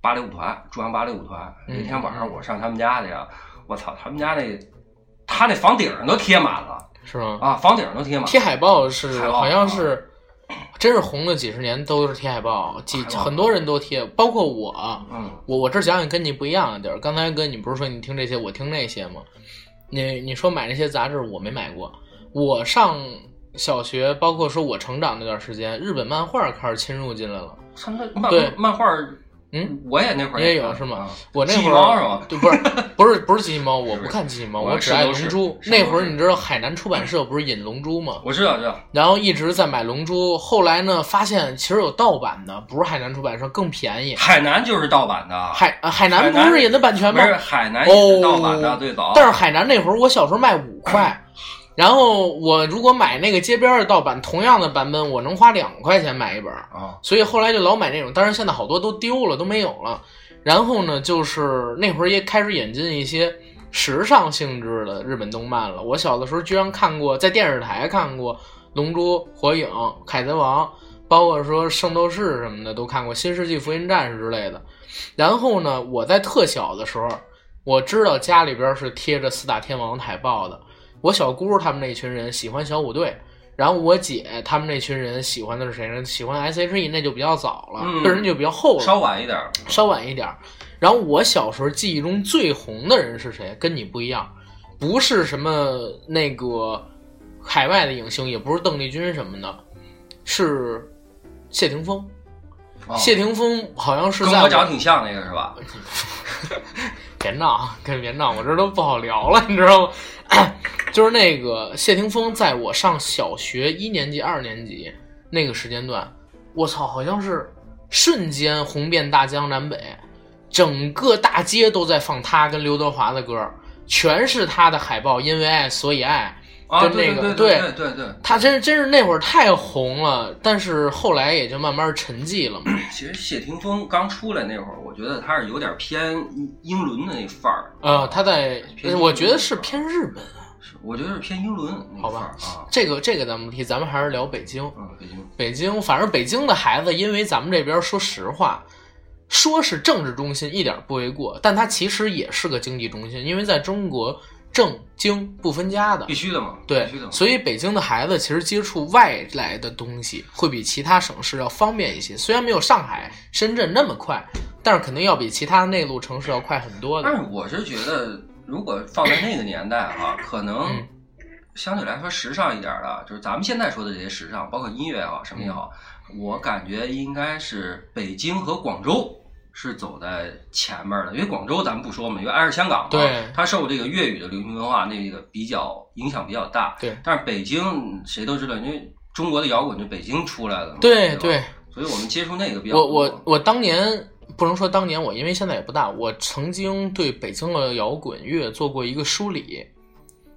芭蕾舞团，中央芭蕾舞团。嗯那天晚上我上他们家去呀，我操，他们家那他那房顶上都贴满了是吗？啊，房顶上都贴满了。贴海报是好像是，真是红了几十年都是贴海报，几很多人都贴，包括我。嗯我我这讲讲跟你不一样的地儿。刚才跟你不是说你听这些，我听那些吗？你你说买那些杂志我没买过，我上小学，包括说我成长那段时间，日本漫画开始侵入进来了。他们漫对漫画，嗯，我也那会儿你也有是吗啊我那会机器猫是儿吗对，不是 不是不是机器猫，我不看机器猫，我我只爱龙珠。那会儿你知道海南出版社不是引龙珠吗？我知道知道，然后一直在买龙珠，后来呢发现其实有盗版的，不是海南出版社更便宜。海南就是盗版的，海啊海南不是引的版权吗？不是海南也是盗版的哦最早，但是海南那会儿我小时候卖五块，然后我如果买那个街边的盗版，同样的版本我能花两块钱买一本，啊，所以后来就老买那种。但是现在好多都丢了，都没有了。然后呢，就是那会儿也开始引进一些时尚性质的日本动漫了。我小的时候居然看过，在电视台看过《龙珠》《火影》《海贼王》，包括说《圣斗士》什么的都看过，《新世纪福音战士》之类的。然后呢，我在特小的时候，我知道家里边是贴着四大天王海报的。我小姑他们那群人喜欢小虎队，然后我姐他们那群人喜欢的是谁呢？喜欢 S.H.E，那就比较早了，嗯这人就比较后了，稍晚一点，稍晚一点。然后我小时候记忆中最红的人是谁？跟你不一样，不是什么那个海外的影星，也不是邓丽君什么的，是谢霆锋。啊谢霆锋好像是跟在我长挺像那个是吧？别闹，跟别闹，我这都不好聊了，你知道吗？就是那个谢霆锋，在我上小学一年级、二年级那个时间段，我操，好像是瞬间红遍大江南北，整个大街都在放他跟刘德华的歌，全是他的海报，因为爱所以爱。啊，就对对那个对对对对，他真真是那会儿太红了，但是后来也就慢慢沉寂了嘛。其实谢霆锋刚出来那会儿，我觉得他是有点偏英伦的那范儿，呃，他在，我觉得是偏日本我觉得是偏英伦好吧。这个这个咱们不提，咱们还是聊北京。嗯，北京北京，反正北京的孩子，因为咱们这边说实话，说是政治中心一点不为过，但它其实也是个经济中心，因为在中国政经不分家的必。须的嘛，对必须的，嘛。所以北京的孩子其实接触外来的东西会比其他省市要方便一些。虽然没有上海、深圳那么快，但是肯定要比其他内陆城市要快很多的。但是我是觉得，如果放在那个年代哈、可能嗯相对来说时尚一点的，就是咱们现在说的这些时尚，包括音乐也好，什么也好，嗯我感觉应该是北京和广州。是走在前面的，因为广州咱们不说嘛，因为挨着香港嘛，对它受这个粤语的流行文化那个比较影响比较大。对但是北京谁都知道，因为中国的摇滚就北京出来的嘛，吧对对，所以我们接触那个比较我多。我我当年不能说当年我，因为现在也不大，我曾经对北京的摇滚乐做过一个梳理，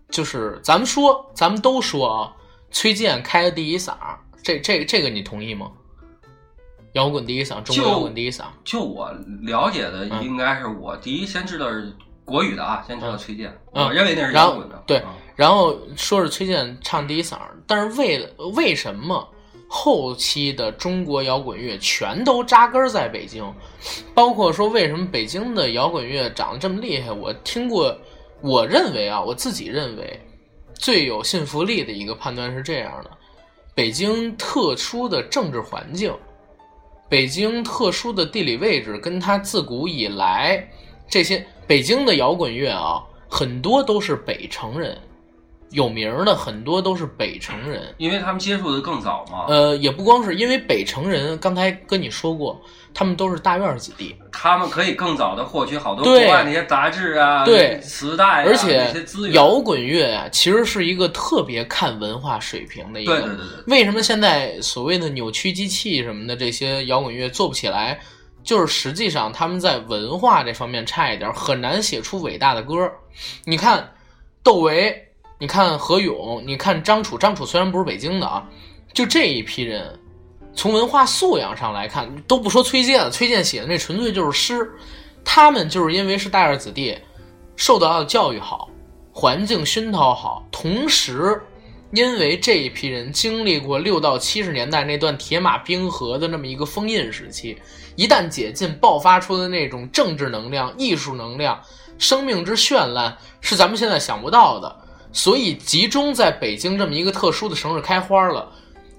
就是咱们说，咱们都说啊，崔健开的第一嗓，这这这个你同意吗？摇滚第一嗓，中国摇滚第一嗓，就我了解的，嗯应该是我第一先知道是国语的啊，先知道崔健，嗯我认为那是然后摇滚的。对啊然后说是崔健唱第一嗓，但是为了为什么后期的中国摇滚乐全都扎根在北京？包括说为什么北京的摇滚乐长得这么厉害？我听过，我认为啊，我自己认为最有信服力的一个判断是这样的：北京特殊的政治环境，北京特殊的地理位置，跟它自古以来这些北京的摇滚乐啊，很多都是北城人，有名儿的很多都是北城人。因为他们接触的更早嘛，呃，也不光是因为北城人，刚才跟你说过，他们都是大院儿子弟，他们可以更早的获取好多对国外那些杂志啊、对磁带啊、而且。摇滚乐啊、其实是一个特别看文化水平的一个。对对对对，为什么现在所谓的扭曲机器什么的这些摇滚乐做不起来？就是实际上他们在文化这方面差一点，很难写出伟大的歌。你看窦唯，你看何勇，你看张楚，张楚虽然不是北京的啊，就这一批人，从文化素养上来看，都不说崔健了，崔健写的那纯粹就是诗，他们就是因为是大院子弟，受到的教育好，环境熏陶好，同时因为这一批人经历过六到七十年代那段铁马冰河的那么一个封印时期，一旦解禁，爆发出的那种政治能量、艺术能量、生命之绚烂，是咱们现在想不到的。所以集中在北京这么一个特殊的城市开花了。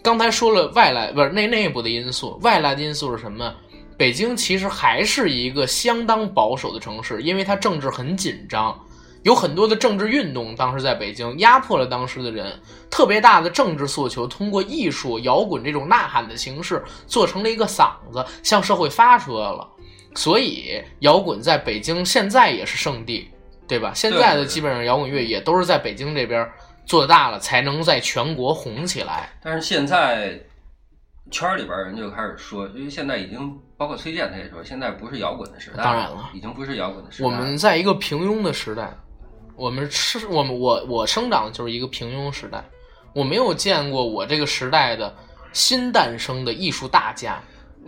刚才说了外来不是内内部的因素，外来的因素是什么？北京其实还是一个相当保守的城市，因为它政治很紧张，有很多的政治运动，当时在北京压迫了当时的人，特别大的政治诉求，通过艺术、摇滚这种呐喊的形式，做成了一个嗓子，向社会发出来了。所以，摇滚在北京现在也是圣地，对吧？现在的基本上摇滚乐也都是在北京这边做大了，才能在全国红起来。但是现在圈里边人就开始说，因为现在已经包括崔健他也说，现在不是摇滚的时代，当然了，已经不是摇滚的时代。我们在一个平庸的时代，我们是我们我我生长的就是一个平庸时代，我没有见过我这个时代的新诞生的艺术大家，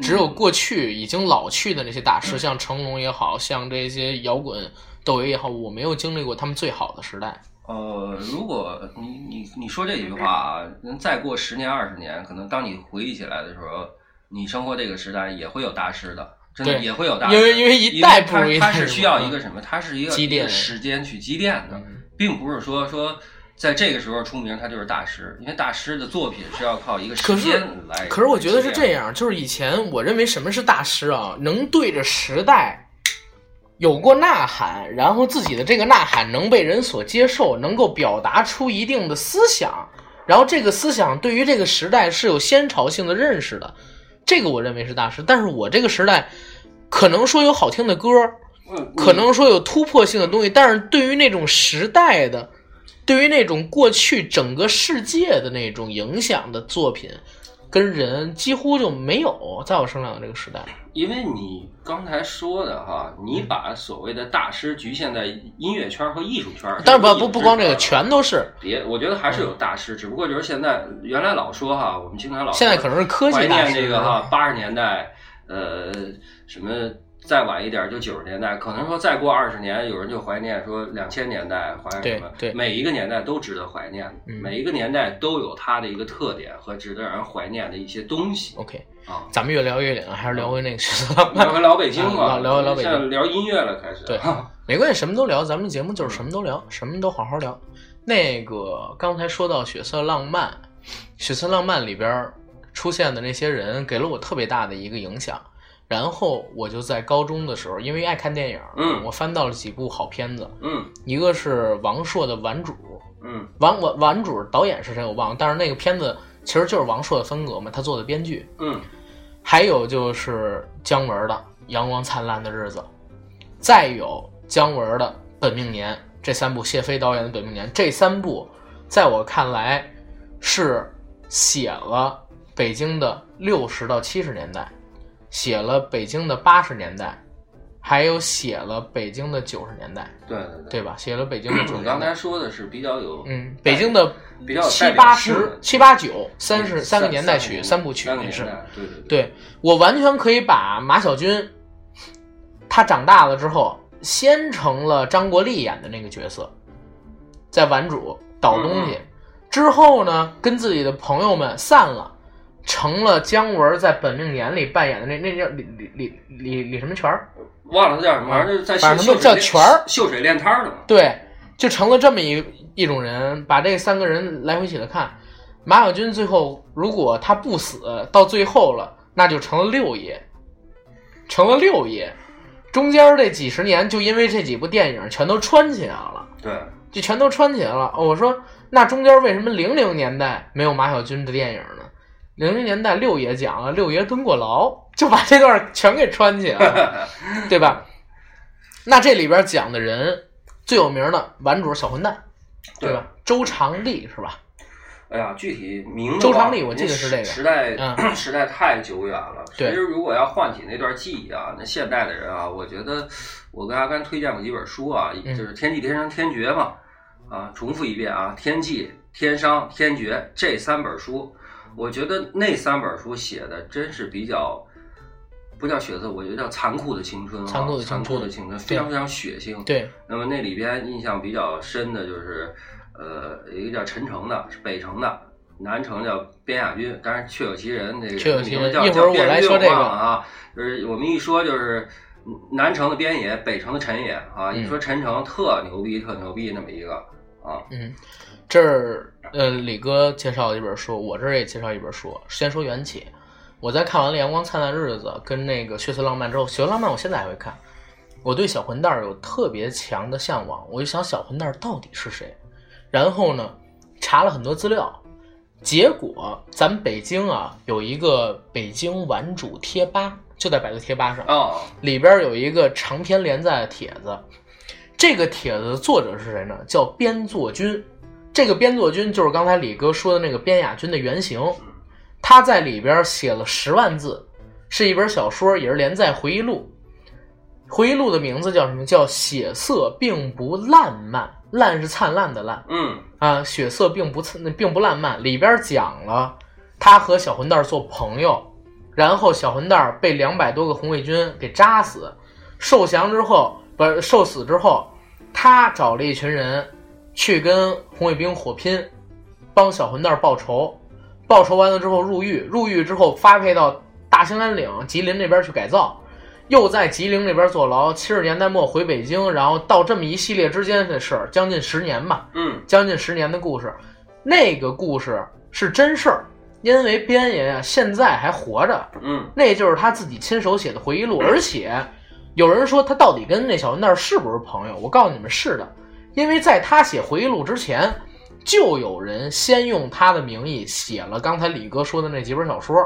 只有过去已经老去的那些大师，像成龙也好像这些摇滚窦唯也好，我没有经历过他们最好的时代。呃，如果你你你说这句话啊，能再过十年二十年，可能当你回忆起来的时候，你生活这个时代也会有大师的，真的也会有大师，因为因为一代不它如一代它是需要一个什么？它是一个积淀时间去积淀的，嗯并不是说说在这个时候出名他就是大师，因为大师的作品是要靠一个时间来。可是我觉得是这样，就是以前我认为什么是大师啊，能对着时代有过呐喊，然后自己的这个呐喊能被人所接受，能够表达出一定的思想，然后这个思想对于这个时代是有先潮性的认识的，这个我认为是大师。但是我这个时代可能说有好听的歌，嗯可能说有突破性的东西，但是对于那种时代的，对于那种过去整个世界的那种影响的作品跟人，几乎就没有在我生长的这个时代。因为你刚才说的哈，你把所谓的大师局限在音乐圈和艺术圈，但是不不不光这个，全都是。别，我觉得还是有大师，只不过就是现在原来老说哈，我们经常老说现在可能是科技大师念这个哈八十年代，呃，什么再晚一点就九十年代，可能说再过二十年，有人就怀念说两千年代怀念什么，对对。每一个年代都值得怀念，嗯。每一个年代都有它的一个特点和值得让人怀念的一些东西。OK。啊。咱们越聊越远，还是聊回那个学色浪漫聊。回老北京吧，啊聊聊聊北京聊音乐了，开始对 没关系，什么都聊。咱们节目就是什么都聊，什么都好好聊。那个刚才说到《血色浪漫》，《血色浪漫》里边出现的那些人给了我特别大的一个影响。然后我就在高中的时候，因为爱看电影，嗯我翻到了几部好片子，嗯一个是王朔的《顽主》，嗯王王顽主导演是谁我忘了，但是那个片子其实就是王朔的风格嘛，他做的编剧。嗯还有就是姜文的《阳光灿烂的日子》，再有姜文的《本命年》，这三部谢飞导演的《本命年》，这三部在我看来是写了北京的六十到七十年代，写了北京的八十年代，还有写了北京的九十年代，对对对。对吧？写了北京的九十年代你刚才。说的是比较有嗯，北京的比较七八十、七八九、三十三三个年代曲、三三部曲也是。对对对。对我完全可以把马小军，他长大了之后，先成了张国立演的那个角色，在顽主倒东西，之后呢，跟自己的朋友们散了，成了姜文在《本命年》里扮演的那那叫李李李李李什么全儿，忘了他叫什么，反正就是在反正他们叫秀秀水权儿秀水练摊儿的嘛。对，就成了这么一一种人，把这三个人来回起来看。马小军最后如果他不死，到最后了，那就成了六爷，成了六爷。中间这几十年，就因为这几部电影全都穿起来了。对，就全都穿起来了。哦我说那中间为什么零零年代没有马小军的电影呢？零零年代六爷讲了，六爷蹲过牢，就把这段全给穿起来了，对吧？那这里边讲的人最有名的顽主小混蛋，对吧？周长利是吧？哎呀，具体名字周长利我记得是这个时代、嗯 时代太久远了。其实如果要唤起那段记忆啊，那现代的人啊，我觉得我跟阿甘推荐过几本书啊，嗯就是《天际、天商、天绝》嘛，啊，重复一遍啊，《天际》《天商》《天绝》这三本书，我觉得那三本书写的真是比较。不叫血色，我觉得叫残酷的青春啊！残酷的青春残酷的青春，非常非常血腥。对，那么那里边印象比较深的就是，呃，一个叫陈诚的，是北城的，南城叫边亚军，当然确有其人，这个确有其人名字叫一会儿我叫边亚军来说这个啊，就是我们一说就是南城的边野，北城的陈野啊，嗯一说陈诚特牛逼，特牛逼那么一个啊，嗯，这儿呃，李哥介绍一本书，我这儿也介绍一本书。先说缘起，我在看完了《阳光灿烂日子》跟那个《血色浪漫》之后，《血色浪漫》我现在还会看。我对小混蛋儿有特别强的向往，我就想小混蛋儿到底是谁。然后呢，查了很多资料，结果咱们北京啊有一个北京玩主贴吧，就在百度贴吧上，哦，里边有一个长篇连载的帖子，这个帖子的作者是谁呢？叫边作君。这个边作君就是刚才李哥说的那个边雅军的原型，他在里边写了十万字，是一本小说，也是连载回忆录。回忆录的名字叫什么？叫《血色并不烂漫》，烂是灿烂的烂嗯啊，血色并不灿并不烂漫。里边讲了他和小混蛋做朋友，然后小混蛋被两百多个红卫军给扎死，受降之后不是受死之后，他找了一群人去跟红卫兵火拼，帮小混蛋报仇。报仇完了之后入狱，入狱之后发配到大兴安岭、吉林那边去改造，又在吉林那边坐牢。七十年代末回北京，然后到这么一系列之间的事儿，将近十年吧。嗯将近十年的故事，那个故事是真事儿，因为边爷呀现在还活着，嗯那就是他自己亲手写的回忆录，而且有人说他到底跟那小混蛋是不是朋友？我告诉你们是的，因为在他写回忆录之前，就有人先用他的名义写了刚才李哥说的那几本小说，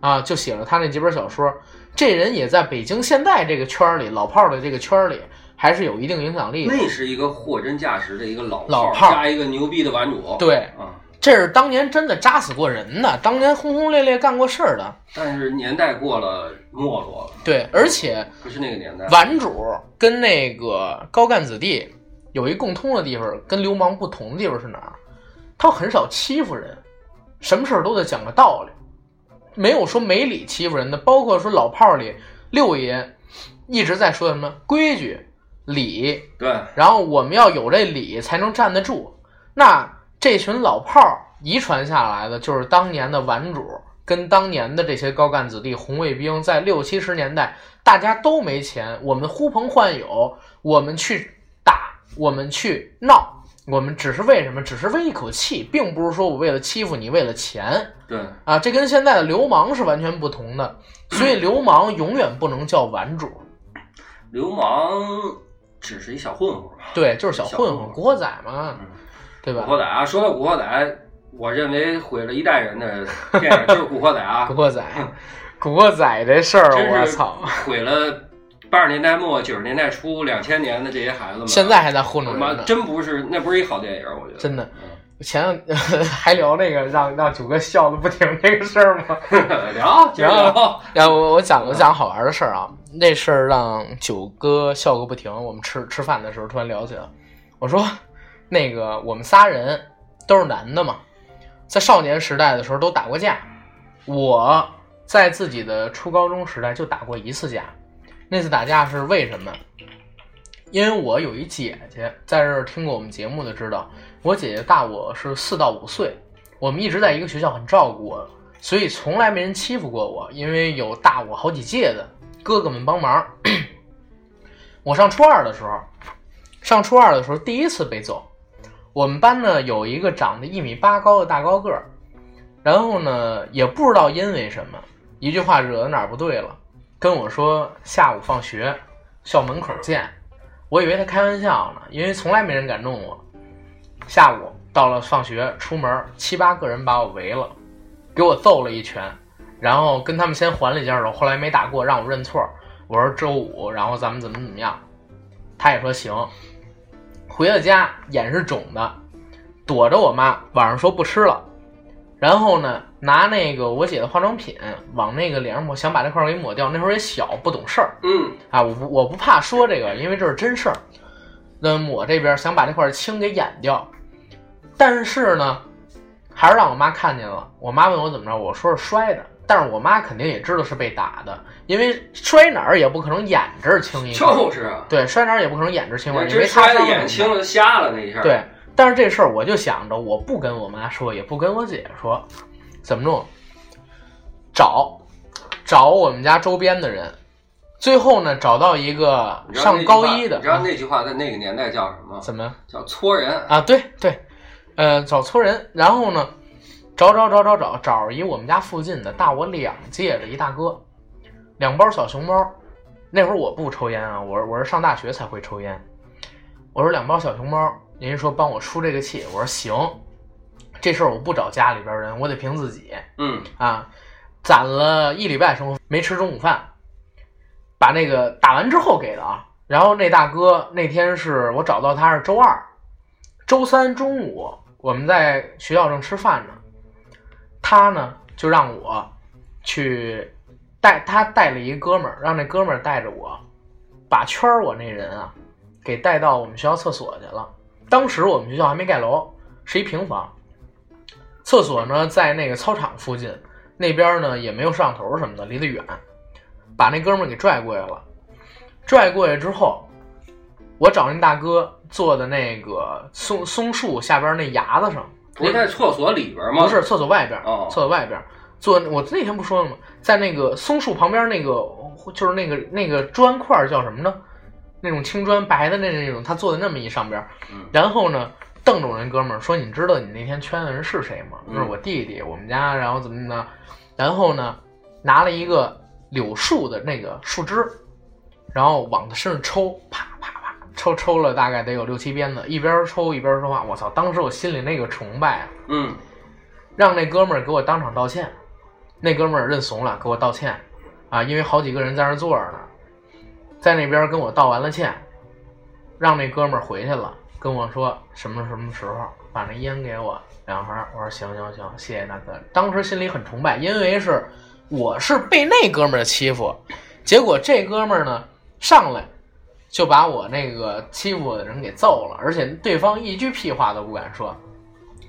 啊，就写了他那几本小说。这人也在北京现代这个圈儿里，老炮儿的这个圈儿里，还是有一定影响力的。那是一个货真价实的一个老老炮儿加一个牛逼的玩主，对，啊，这是当年真的扎死过人的，当年轰轰烈烈干过事儿的。但是年代过了，没落了，对，而且不是那个年代，顽主跟那个高干子弟有一共通的地方，跟流氓不同的地方是哪儿？他很少欺负人，什么事儿都得讲个道理，没有说没理欺负人的。包括说老炮儿里六爷一直在说什么规矩、礼，对，然后我们要有这礼才能站得住。那这群老炮儿遗传下来的，就是当年的顽主跟当年的这些高干子弟、红卫兵，在六七十年代，大家都没钱，我们呼朋唤友，我们去打，我们去闹，我们只是为什么？只是为一口气，并不是说我为了欺负你，为了钱对，啊！这跟现在的流氓是完全不同的，所以流氓永远不能叫顽主，流氓只是一小混混。对，就是小混混、古惑仔嘛，对吧？古惑仔啊，说到古惑仔，我认为毁了一代人的电影就是《古惑仔》啊 古，惑仔，古惑仔这事儿，我操！毁了八十年代末九十年代初两千年的这些孩子们。现在还在糊弄呢，真不是，那不是一好电影，我觉得真的。嗯前两 还聊那个让让九哥笑的不停那个事儿吗？聊，聊。然后我我讲我讲好玩的事儿啊，那事儿让九哥笑个不停。我们吃吃饭的时候突然聊起来，我说那个我们仨人都是男的嘛，在少年时代的时候都打过架。我在自己的初高中时代就打过一次架，那次打架是为什么？因为我有一姐姐，在这儿听过我们节目的知道，我姐姐大我是四到五岁，我们一直在一个学校，很照顾我，所以从来没人欺负过我，因为有大我好几届的哥哥们帮忙。我上初二的时候，上初二的时候第一次被揍。我们班呢有一个长得一米八高的大高个儿，然后呢也不知道因为什么，一句话惹得哪儿不对了，跟我说下午放学校门口见。我以为他开玩笑呢，因为从来没人敢弄我。下午到了放学，出门七八个人把我围了，给我揍了一拳，然后跟他们先还了一下手，后来没打过，让我认错。我说周五，然后咱们怎么怎么样，他也说行。回到家，眼是肿的，躲着我妈，晚上说不吃了。然后呢，拿那个我姐的化妆品往那个脸上抹，想把这块儿给抹掉。那会儿也小，不懂事儿嗯啊，我不我不怕说这个，因为这是真事儿。那抹这边想把这块青给掩掉，但是呢，还是让我妈看见了。我妈问我怎么着，我说是摔的，但是我妈肯定也知道是被打的，因为摔哪儿也不可能眼这儿青一块儿，就是啊，对，摔哪儿也不可能眼这儿青一块儿，你这没擦摔的伤什么眼青了，瞎了那一下。，对，但是这事儿我就想着，我不跟我妈说，也不跟我姐说，怎么弄？找找我们家周边的人，最后呢，找到一个上高一的，你知道那句话在那个年代叫什么？怎么叫搓人。啊？对对，呃，找搓人，然后呢，找找找找找找一我们家附近的大我两届的一大哥，两包小熊猫。那会儿我不抽烟啊，我我是上大学才会抽烟。我说两包小熊猫，人家说帮我出这个气，我说行。这事儿我不找家里边人，我得凭自己嗯啊。攒了一礼拜生活费没吃中午饭，把那个打完之后给的啊。然后那大哥那天是我找到他是周二，周三中午我们在学校正吃饭呢，他呢就让我去带他带了一哥们儿，让那哥们儿带着我，把圈儿我那人啊给带到我们学校厕所去了。当时我们学校还没盖楼，是一平房，厕所呢在那个操场附近，那边呢也没有摄像头什么的，离得远，把那哥们儿给拽过来了。拽过来之后，我找那大哥坐的那个松松树下边那崖子上，不是在厕所里边吗？不是厕所外边，哦厕所外边坐。我那天不说了吗？在那个松树旁边那个，就是那个那个砖块叫什么呢？那种青砖白的那那种，他坐在那么一上边，嗯然后呢，瞪着我那哥们儿说：“你知道你那天圈的人是谁吗？就是我弟弟，我们家，然后怎么怎么的。”然后呢，拿了一个柳树的那个树枝，然后往他身上抽，啪啪啪，抽抽了大概得有六七鞭子，一边抽一边说话。我操！当时我心里那个崇拜啊！嗯让那哥们儿给我当场道歉，那哥们儿认怂了，给我道歉，啊，因为好几个人在那儿坐着呢，在那边跟我道完了歉，让那哥们儿回去了，跟我说什么什么时候把那烟给我两盒，我说行行行，谢谢大哥。当时心里很崇拜，因为是我是被那哥们儿欺负，结果这哥们儿呢上来就把我那个欺负我的人给揍了，而且对方一句屁话都不敢说。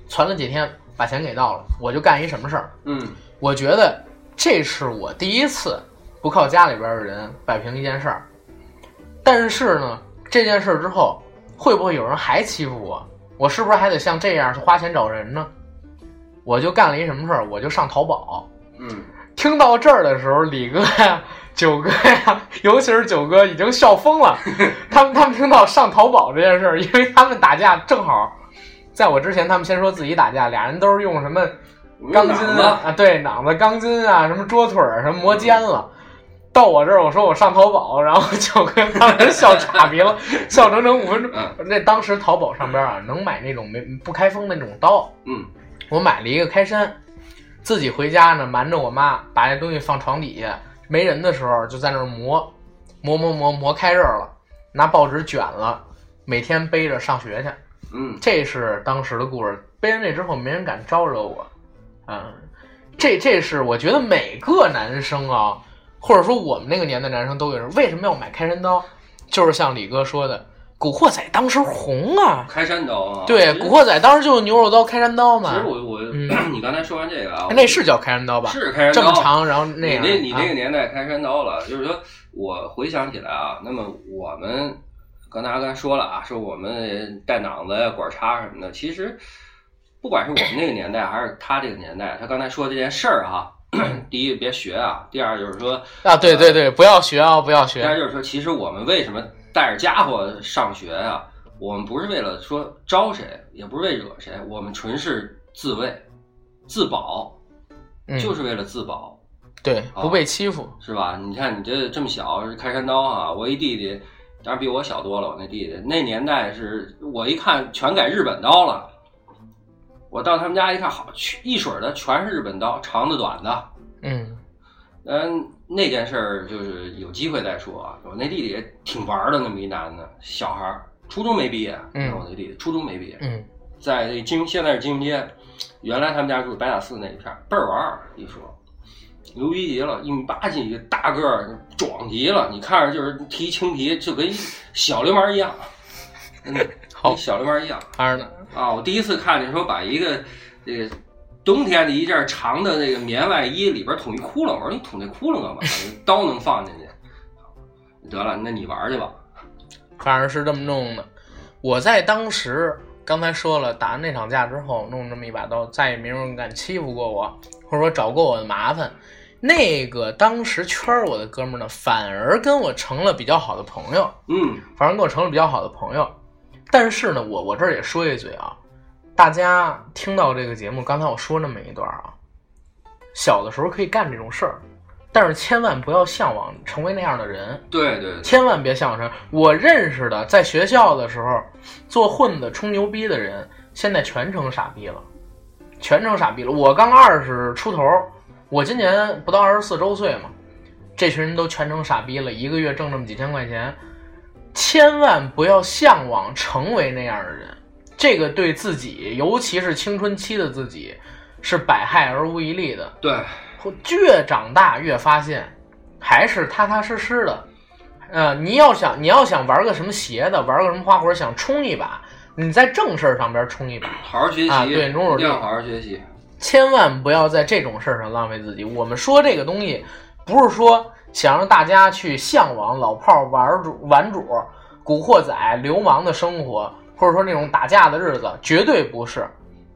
存了几天，把钱给到了，我就干一什么事儿？嗯我觉得这是我第一次不靠家里边的人摆平一件事儿。但是呢，这件事儿之后，会不会有人还欺负我？我是不是还得像这样去花钱找人呢？我就干了一什么事儿？我就上淘宝。嗯，听到这儿的时候，李哥呀、九哥呀，尤其是九哥已经笑疯了。他们他们听到上淘宝这件事儿，因为他们打架正好，在我之前，他们先说自己打架，俩人都是用什么钢筋啊，对，脑子、钢筋啊，什么桌腿儿，什么磨尖了。到我这儿，我说我上淘宝，然后九哥当时笑岔鼻了，笑整整五分钟。嗯那当时淘宝上边啊，能买那种没不开封的那种刀，嗯我买了一个开山，自己回家呢，瞒着我妈把那东西放床底下，没人的时候就在那儿磨，磨磨磨磨开刃了，拿报纸卷了，每天背着上学去。嗯这是当时的故事。背完这之后，没人敢招惹我。嗯，这这是我觉得每个男生啊，或者说我们那个年代男生都有人为什么要买开山刀？就是像李哥说的，《古惑仔》当时红啊，开山刀啊。对，《古惑仔》当时就是牛肉刀、开山刀嘛。其实我我、嗯 你刚才说完这个啊，那是叫开山刀吧？是开山刀这么长，然后那你。那你那个啊年代开山刀了，就是说我回想起来啊，那么我们刚才阿甘说了啊，说我们带脑子呀、管叉什么的，其实不管是我们那个年代还是他这个年代，他刚才说这件事儿哈，第一别学啊，第二就是说，啊，对对对，不要学啊，不要学。第二就是说，其实我们为什么带着家伙上学啊、我们不是为了说招谁，也不是为惹谁，我们纯是自卫、自保，嗯，就是为了自保。对，啊不被欺负。是吧？你看你这这么小，开山刀啊！我一弟弟当然比我小多了。我那弟弟那年代是我一看全改日本刀了，我到他们家一看，好一水儿的全是日本刀，长的短的。嗯嗯，那件事儿就是有机会再说啊。我那弟弟也挺玩儿的，那么一男的小孩儿，初中没毕业。嗯我那弟弟初中没毕业，嗯在这金现在是金融街，原来他们家住白塔寺那一片儿，倍儿玩儿。一说牛逼极了，一米八几大个儿，壮极了。你看着就是提青皮，就跟小流氓一样，好跟小流氓一样还是呢，啊！我第一次看见说把一个这个冬天的一件长的那个棉外衣里边捅一窟窿，我说你捅那窟窿干嘛？刀能放进去？得了，那你玩去吧。反正是这么弄的。我在当时刚才说了，打完那场架之后，弄这么一把刀，再也没有人敢欺负过我，或者说找过我的麻烦。那个当时圈我的哥们儿呢，反而跟我成了比较好的朋友，嗯，反而跟我成了比较好的朋友。但是呢，我我这儿也说一嘴啊，大家听到这个节目，刚才我说那么一段啊，小的时候可以干这种事儿，但是千万不要向往成为那样的人。对对对，千万别向往成。我认识的，在学校的时候做混子、充牛逼的人，现在全成傻逼了，全成傻逼了。我刚二十出头，我今年不到二十四周岁嘛，这群人都全成傻逼了，一个月挣这么几千块钱，千万不要向往成为那样的人，这个对自己，尤其是青春期的自己，是百害而无一利的。对，越长大越发现，还是踏踏实实的。呃，你要想你要想玩个什么邪的，玩个什么花活，想冲一把，你在正事儿上边冲一把，好好学习，啊对努努力要好好学习。千万不要在这种事儿上浪费自己。我们说这个东西，不是说想让大家去向往老炮儿玩主、玩主、古惑仔、流氓的生活，或者说那种打架的日子，绝对不是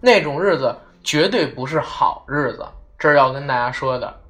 那种日子，绝对不是好日子。这是要跟大家说的。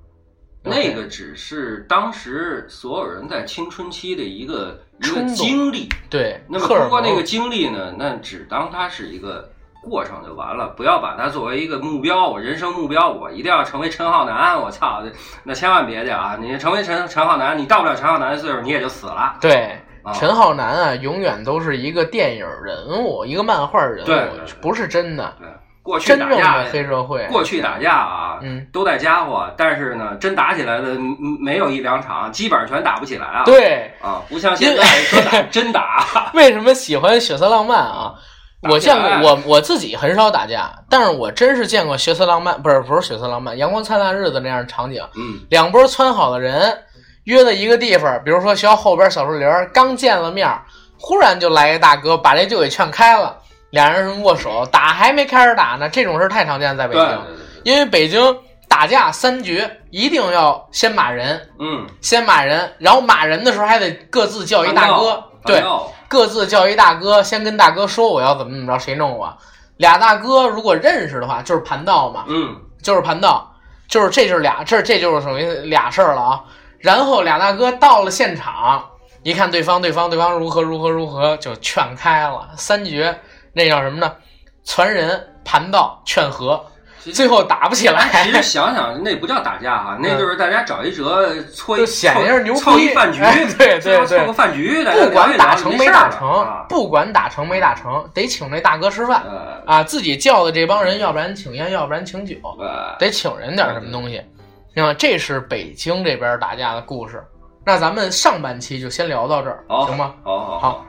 那个只是当时所有人在青春期的一个一个经历，对，那么荷尔蒙通过那个经历呢，那只当它是一个过程就完了，不要把它作为一个目标。我人生目标，我一定要成为陈浩南。我操，那千万别去啊！你成为陈陈浩南，你到不了陈浩南的岁数，你也就死了。对，啊陈浩南啊，永远都是一个电影人物，一个漫画人物，对对对不是真的，对，过去打架黑社会。过去打架啊，嗯，都带家伙，但是呢，真打起来的嗯没有一两场，基本上全打不起来啊。对，啊，不像现在说打真打。为什么喜欢血色浪漫啊？打我见过，我我自己很少打架，但是我真是见过血色浪漫，不是不是血色浪漫，阳光灿烂日子那样的场景。嗯，两波窜好的人约在一个地方，比如说学校后边小树林儿，刚见了面儿，忽然就来一大哥把这就给劝开了，俩人握手，打还没开始打呢，这种事太常见在北京，因为北京打架三绝，一定要先骂人，嗯，先骂人，然后骂人的时候还得各自叫一大哥，对，各自叫一大哥，先跟大哥说我要怎么怎么着，谁弄我。俩大哥如果认识的话，就是盘道嘛，嗯，就是盘道，就是这就是俩这这就是属于俩事儿了啊。然后俩大哥到了现场，一看对方对方对方如何如何如何，就劝开了。三绝那叫什么呢？传人、盘道、劝和，最后打不起来。其实想想，那不叫打架哈，那就是大家找一辙，搓一就显一下牛逼凑一饭局，哎对对最后凑对个饭局，不管打成没打成啊，不管打成没打成，得请那大哥吃饭呃，啊！自己叫的这帮人，要不然请烟，要不然请酒，呃，得请人点什么东西。你看，这是北京这边打架的故事。那咱们上半期就先聊到这儿，好，行吗？好好好，